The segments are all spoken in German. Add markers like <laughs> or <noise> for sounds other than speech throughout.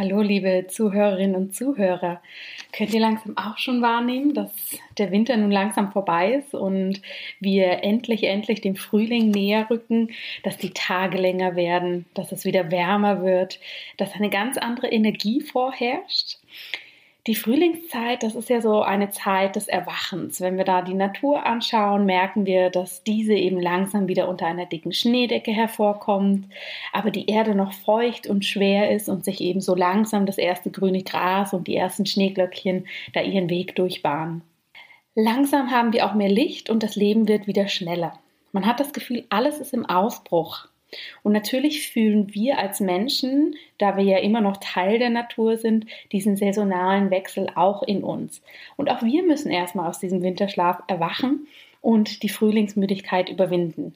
Hallo, liebe Zuhörerinnen und Zuhörer. Könnt ihr langsam auch schon wahrnehmen, dass der Winter nun langsam vorbei ist und wir endlich, endlich dem Frühling näher rücken, dass die Tage länger werden, dass es wieder wärmer wird, dass eine ganz andere Energie vorherrscht? Die Frühlingszeit, das ist ja so eine Zeit des Erwachens. Wenn wir da die Natur anschauen, merken wir, dass diese eben langsam wieder unter einer dicken Schneedecke hervorkommt, aber die Erde noch feucht und schwer ist und sich eben so langsam das erste grüne Gras und die ersten Schneeglöckchen da ihren Weg durchbahnen. Langsam haben wir auch mehr Licht und das Leben wird wieder schneller. Man hat das Gefühl, alles ist im Aufbruch. Und natürlich fühlen wir als Menschen, da wir ja immer noch Teil der Natur sind, diesen saisonalen Wechsel auch in uns. Und auch wir müssen erstmal aus diesem Winterschlaf erwachen und die Frühlingsmüdigkeit überwinden.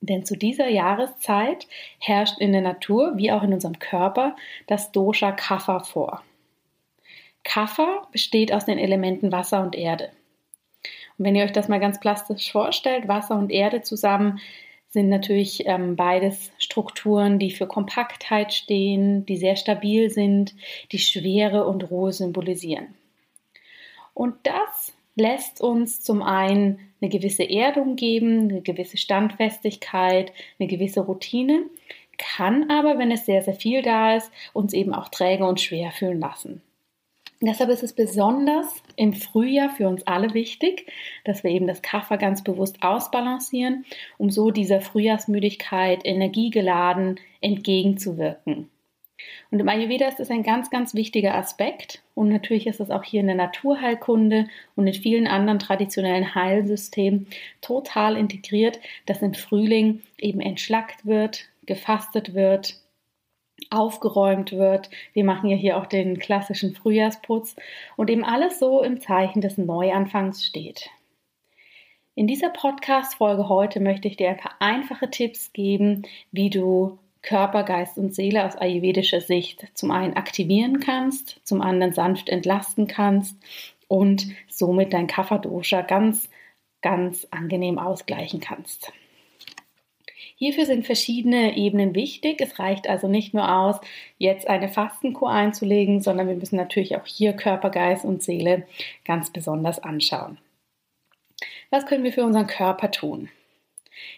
Denn zu dieser Jahreszeit herrscht in der Natur wie auch in unserem Körper das Dosha Kapha vor. Kapha besteht aus den Elementen Wasser und Erde. Und wenn ihr euch das mal ganz plastisch vorstellt, Wasser und Erde zusammen, sind natürlich ähm, beides Strukturen, die für Kompaktheit stehen, die sehr stabil sind, die Schwere und Ruhe symbolisieren. Und das lässt uns zum einen eine gewisse Erdung geben, eine gewisse Standfestigkeit, eine gewisse Routine, kann aber, wenn es sehr, sehr viel da ist, uns eben auch träge und schwer fühlen lassen. Deshalb ist es besonders im Frühjahr für uns alle wichtig, dass wir eben das Kaffer ganz bewusst ausbalancieren, um so dieser Frühjahrsmüdigkeit energiegeladen entgegenzuwirken. Und im Ayurveda ist das ein ganz, ganz wichtiger Aspekt. Und natürlich ist es auch hier in der Naturheilkunde und in vielen anderen traditionellen Heilsystemen total integriert, dass im Frühling eben entschlackt wird, gefastet wird, aufgeräumt wird. Wir machen ja hier auch den klassischen Frühjahrsputz und eben alles so im Zeichen des Neuanfangs steht. In dieser Podcast-Folge heute möchte ich dir ein paar einfache Tipps geben, wie du Körper, Geist und Seele aus ayurvedischer Sicht zum einen aktivieren kannst, zum anderen sanft entlasten kannst und somit dein Kapha-Dosha ganz, ganz angenehm ausgleichen kannst. Hierfür sind verschiedene Ebenen wichtig. Es reicht also nicht nur aus, jetzt eine Fastenkur einzulegen, sondern wir müssen natürlich auch hier Körper, Geist und Seele ganz besonders anschauen. Was können wir für unseren Körper tun?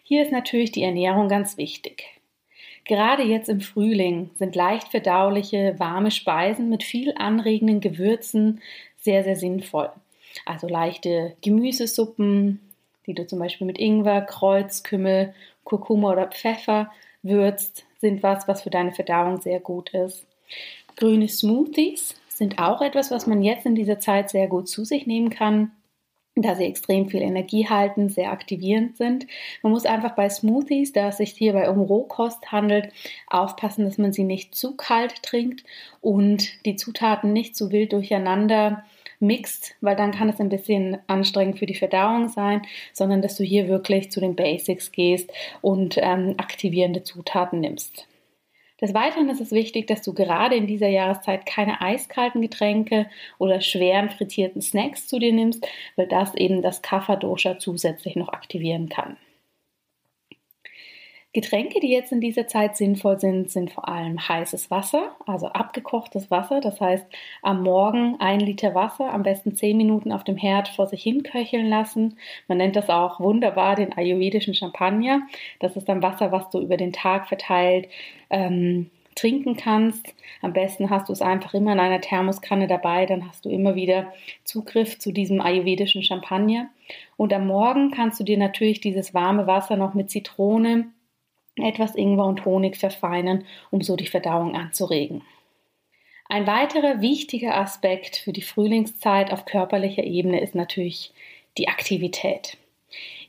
Hier ist natürlich die Ernährung ganz wichtig. Gerade jetzt im Frühling sind leicht verdauliche, warme Speisen mit viel anregenden Gewürzen sehr, sehr sinnvoll. Also leichte Gemüsesuppen, die du zum Beispiel mit Ingwer, Kreuzkümmel Kurkuma oder Pfeffer würzt, sind was, was für deine Verdauung sehr gut ist. Grüne Smoothies sind auch etwas, was man jetzt in dieser Zeit sehr gut zu sich nehmen kann, da sie extrem viel Energie halten, sehr aktivierend sind. Man muss einfach bei Smoothies, da es sich hierbei um Rohkost handelt, aufpassen, dass man sie nicht zu kalt trinkt und die Zutaten nicht zu wild durcheinander mixt, weil dann kann es ein bisschen anstrengend für die Verdauung sein, sondern dass du hier wirklich zu den Basics gehst und ähm, aktivierende Zutaten nimmst. Des Weiteren ist es wichtig, dass du gerade in dieser Jahreszeit keine eiskalten Getränke oder schweren frittierten Snacks zu dir nimmst, weil das eben das Kapha-Dosha zusätzlich noch aktivieren kann. Getränke, die jetzt in dieser Zeit sinnvoll sind, sind vor allem heißes Wasser, also abgekochtes Wasser. Das heißt, am Morgen ein Liter Wasser, am besten zehn Minuten auf dem Herd vor sich hin köcheln lassen. Man nennt das auch wunderbar den ayurvedischen Champagner. Das ist dann Wasser, was du über den Tag verteilt ähm, trinken kannst. Am besten hast du es einfach immer in einer Thermoskanne dabei, dann hast du immer wieder Zugriff zu diesem ayurvedischen Champagner. Und am Morgen kannst du dir natürlich dieses warme Wasser noch mit Zitrone etwas Ingwer und Honig verfeinern, um so die Verdauung anzuregen. Ein weiterer wichtiger Aspekt für die Frühlingszeit auf körperlicher Ebene ist natürlich die Aktivität.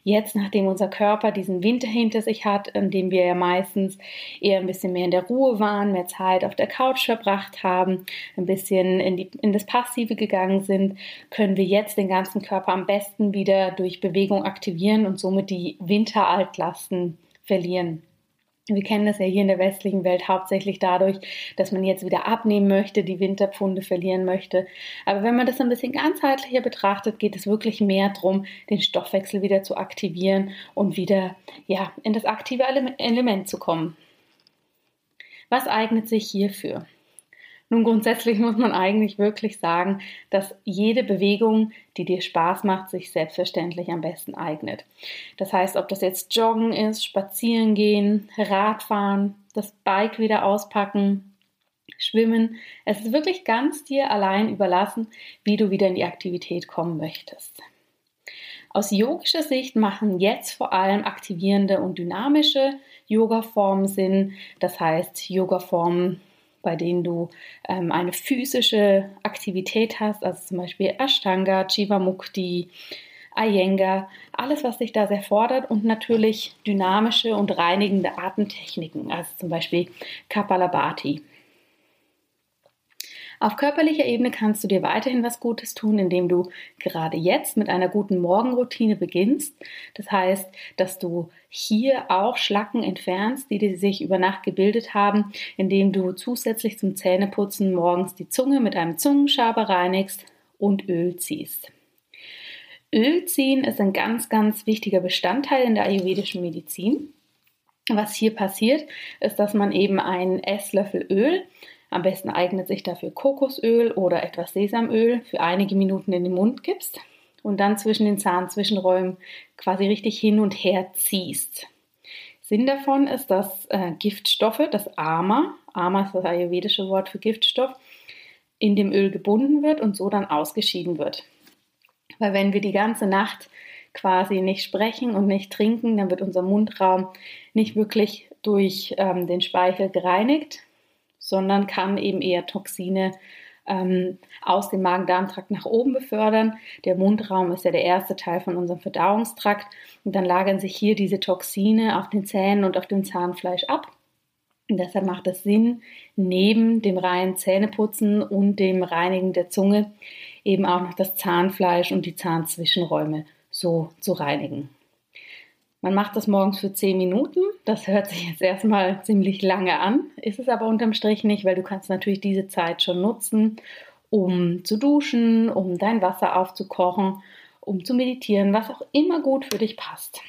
jetzt, nachdem unser Körper diesen Winter hinter sich hat, in dem wir ja meistens eher ein bisschen mehr in der Ruhe waren, mehr Zeit auf der Couch verbracht haben, ein bisschen in, die, in das Passive gegangen sind, können wir jetzt den ganzen Körper am besten wieder durch Bewegung aktivieren und somit die Winteraltlasten verlieren. Wir kennen das ja hier in der westlichen Welt hauptsächlich dadurch, dass man jetzt wieder abnehmen möchte, die Winterpfunde verlieren möchte. Aber wenn man das ein bisschen ganzheitlicher betrachtet, geht es wirklich mehr darum, den Stoffwechsel wieder zu aktivieren und wieder ja, in das aktive Element zu kommen. Was eignet sich hierfür? Nun, grundsätzlich muss man eigentlich wirklich sagen, dass jede Bewegung, die dir Spaß macht, sich selbstverständlich am besten eignet. Das heißt, ob das jetzt Joggen ist, Spazieren gehen, Radfahren, das Bike wieder auspacken, Schwimmen. Es ist wirklich ganz dir allein überlassen, wie du wieder in die Aktivität kommen möchtest. Aus yogischer Sicht machen jetzt vor allem aktivierende und dynamische Yoga-Formen Sinn. Das heißt, Yoga-Formen bei denen du ähm, eine physische Aktivität hast, also zum Beispiel Ashtanga, Jivamukti, Iyengar, alles, was dich da sehr fordert und natürlich dynamische und reinigende Atemtechniken, also zum Beispiel Kapalabhati. Auf körperlicher Ebene kannst du dir weiterhin was Gutes tun, indem du gerade jetzt mit einer guten Morgenroutine beginnst. Das heißt, dass du hier auch Schlacken entfernst, die sich über Nacht gebildet haben, indem du zusätzlich zum Zähneputzen morgens die Zunge mit einem Zungenschaber reinigst und Öl ziehst. Öl ziehen ist ein ganz, ganz wichtiger Bestandteil in der ayurvedischen Medizin. Was hier passiert, ist, dass man eben einen Esslöffel Öl am besten eignet sich dafür Kokosöl oder etwas Sesamöl für einige Minuten in den Mund gibst und dann zwischen den Zahnzwischenräumen quasi richtig hin und her ziehst. Sinn davon ist, dass äh, Giftstoffe, das Ama, Ama ist das ayurvedische Wort für Giftstoff, in dem Öl gebunden wird und so dann ausgeschieden wird. Weil wenn wir die ganze Nacht quasi nicht sprechen und nicht trinken, dann wird unser Mundraum nicht wirklich durch ähm, den Speichel gereinigt sondern kann eben eher Toxine ähm, aus dem Magen-Darm-Trakt nach oben befördern. Der Mundraum ist ja der erste Teil von unserem Verdauungstrakt und dann lagern sich hier diese Toxine auf den Zähnen und auf dem Zahnfleisch ab. Und deshalb macht es Sinn, neben dem reinen Zähneputzen und dem Reinigen der Zunge eben auch noch das Zahnfleisch und die Zahnzwischenräume so zu reinigen. Man macht das morgens für 10 Minuten. Das hört sich jetzt erstmal ziemlich lange an, ist es aber unterm Strich nicht, weil du kannst natürlich diese Zeit schon nutzen, um zu duschen, um dein Wasser aufzukochen, um zu meditieren, was auch immer gut für dich passt.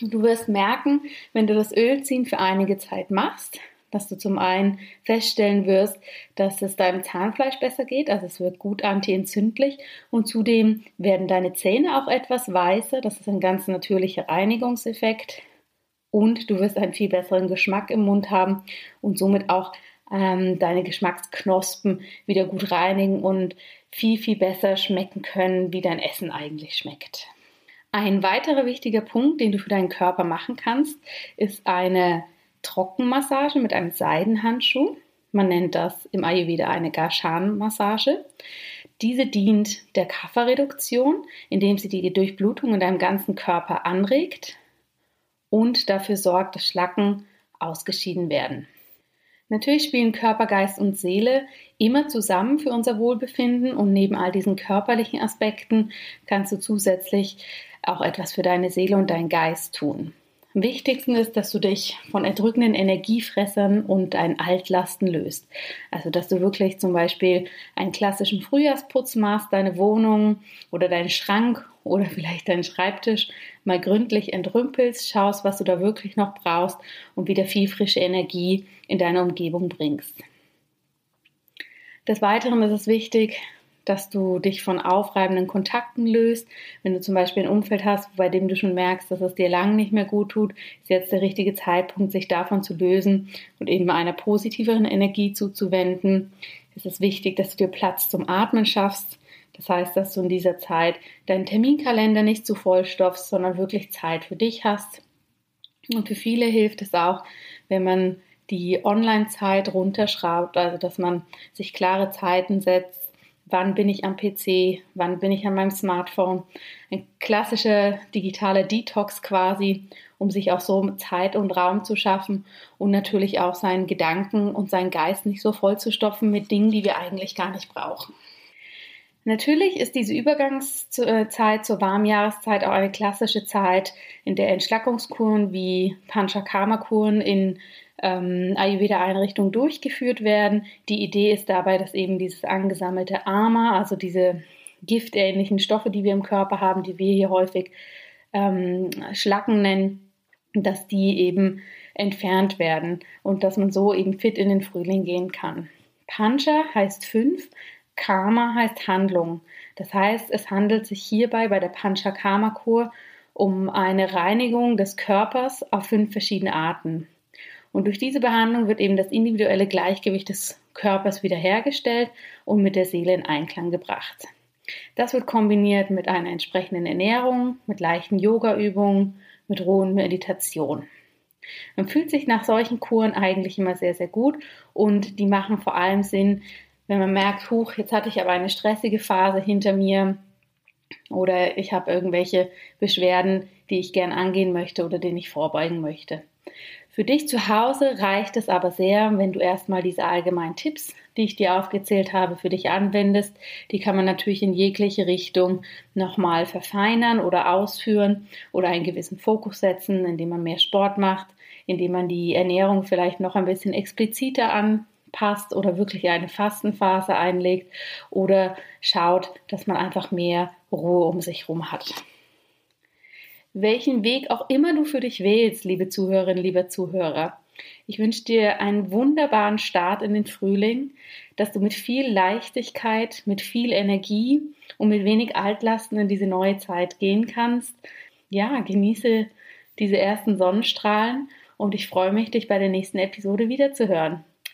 Du wirst merken, wenn du das Ölziehen für einige Zeit machst, dass du zum einen feststellen wirst, dass es deinem Zahnfleisch besser geht, also es wird gut antientzündlich und zudem werden deine Zähne auch etwas weißer, das ist ein ganz natürlicher Reinigungseffekt und du wirst einen viel besseren Geschmack im Mund haben und somit auch ähm, deine Geschmacksknospen wieder gut reinigen und viel, viel besser schmecken können, wie dein Essen eigentlich schmeckt. Ein weiterer wichtiger Punkt, den du für deinen Körper machen kannst, ist eine Trockenmassage mit einem Seidenhandschuh. Man nennt das im Ayurveda eine Garshan-Massage. Diese dient der Kafferreduktion, indem sie die Durchblutung in deinem ganzen Körper anregt und dafür sorgt, dass Schlacken ausgeschieden werden. Natürlich spielen Körper, Geist und Seele immer zusammen für unser Wohlbefinden und neben all diesen körperlichen Aspekten kannst du zusätzlich auch etwas für deine Seele und deinen Geist tun. Wichtigsten ist, dass du dich von erdrückenden Energiefressern und deinen Altlasten löst. Also, dass du wirklich zum Beispiel einen klassischen Frühjahrsputz machst, deine Wohnung oder deinen Schrank oder <laughs> vielleicht deinen Schreibtisch mal gründlich entrümpelst, schaust, was du da wirklich noch brauchst und wieder viel frische Energie in deine Umgebung bringst. Des Weiteren ist es wichtig, dass du dich von aufreibenden Kontakten löst. Wenn du zum Beispiel ein Umfeld hast, bei dem du schon merkst, dass es dir lang nicht mehr gut tut, ist jetzt der richtige Zeitpunkt, sich davon zu lösen und eben einer positiveren Energie zuzuwenden. Es ist wichtig, dass du dir Platz zum Atmen schaffst. Das heißt, dass du in dieser Zeit deinen Terminkalender nicht zu vollstopfst, sondern wirklich Zeit für dich hast. Und für viele hilft es auch, wenn man die Online-Zeit runterschraubt, also dass man sich klare Zeiten setzt, wann bin ich am PC, wann bin ich an meinem Smartphone. Ein klassischer digitaler Detox quasi, um sich auch so Zeit und Raum zu schaffen und natürlich auch seinen Gedanken und seinen Geist nicht so voll zu stopfen mit Dingen, die wir eigentlich gar nicht brauchen. Natürlich ist diese Übergangszeit zur Warmjahreszeit auch eine klassische Zeit, in der Entschlackungskuren wie Panchakarma-Kuren in ähm, Ayurveda-Einrichtungen durchgeführt werden. Die Idee ist dabei, dass eben dieses angesammelte Ama, also diese giftähnlichen Stoffe, die wir im Körper haben, die wir hier häufig ähm, Schlacken nennen, dass die eben entfernt werden und dass man so eben fit in den Frühling gehen kann. Pancha heißt fünf, Karma heißt Handlung. Das heißt, es handelt sich hierbei bei der Panchakarma-Kur um eine Reinigung des Körpers auf fünf verschiedene Arten. Und durch diese Behandlung wird eben das individuelle Gleichgewicht des Körpers wiederhergestellt und mit der Seele in Einklang gebracht. Das wird kombiniert mit einer entsprechenden Ernährung, mit leichten Yoga-Übungen, mit rohen Meditation. Man fühlt sich nach solchen Kuren eigentlich immer sehr, sehr gut und die machen vor allem Sinn, wenn man merkt, huch, jetzt hatte ich aber eine stressige Phase hinter mir oder ich habe irgendwelche Beschwerden, die ich gern angehen möchte oder denen ich vorbeugen möchte. Für dich zu Hause reicht es aber sehr, wenn du erstmal diese allgemeinen Tipps, die ich dir aufgezählt habe, für dich anwendest. Die kann man natürlich in jegliche Richtung nochmal verfeinern oder ausführen oder einen gewissen Fokus setzen, indem man mehr Sport macht, indem man die Ernährung vielleicht noch ein bisschen expliziter anpasst oder wirklich eine Fastenphase einlegt oder schaut, dass man einfach mehr Ruhe um sich herum hat welchen Weg auch immer du für dich wählst, liebe Zuhörerinnen, lieber Zuhörer. Ich wünsche dir einen wunderbaren Start in den Frühling, dass du mit viel Leichtigkeit, mit viel Energie und mit wenig Altlasten in diese neue Zeit gehen kannst. Ja, genieße diese ersten Sonnenstrahlen und ich freue mich, dich bei der nächsten Episode wiederzuhören.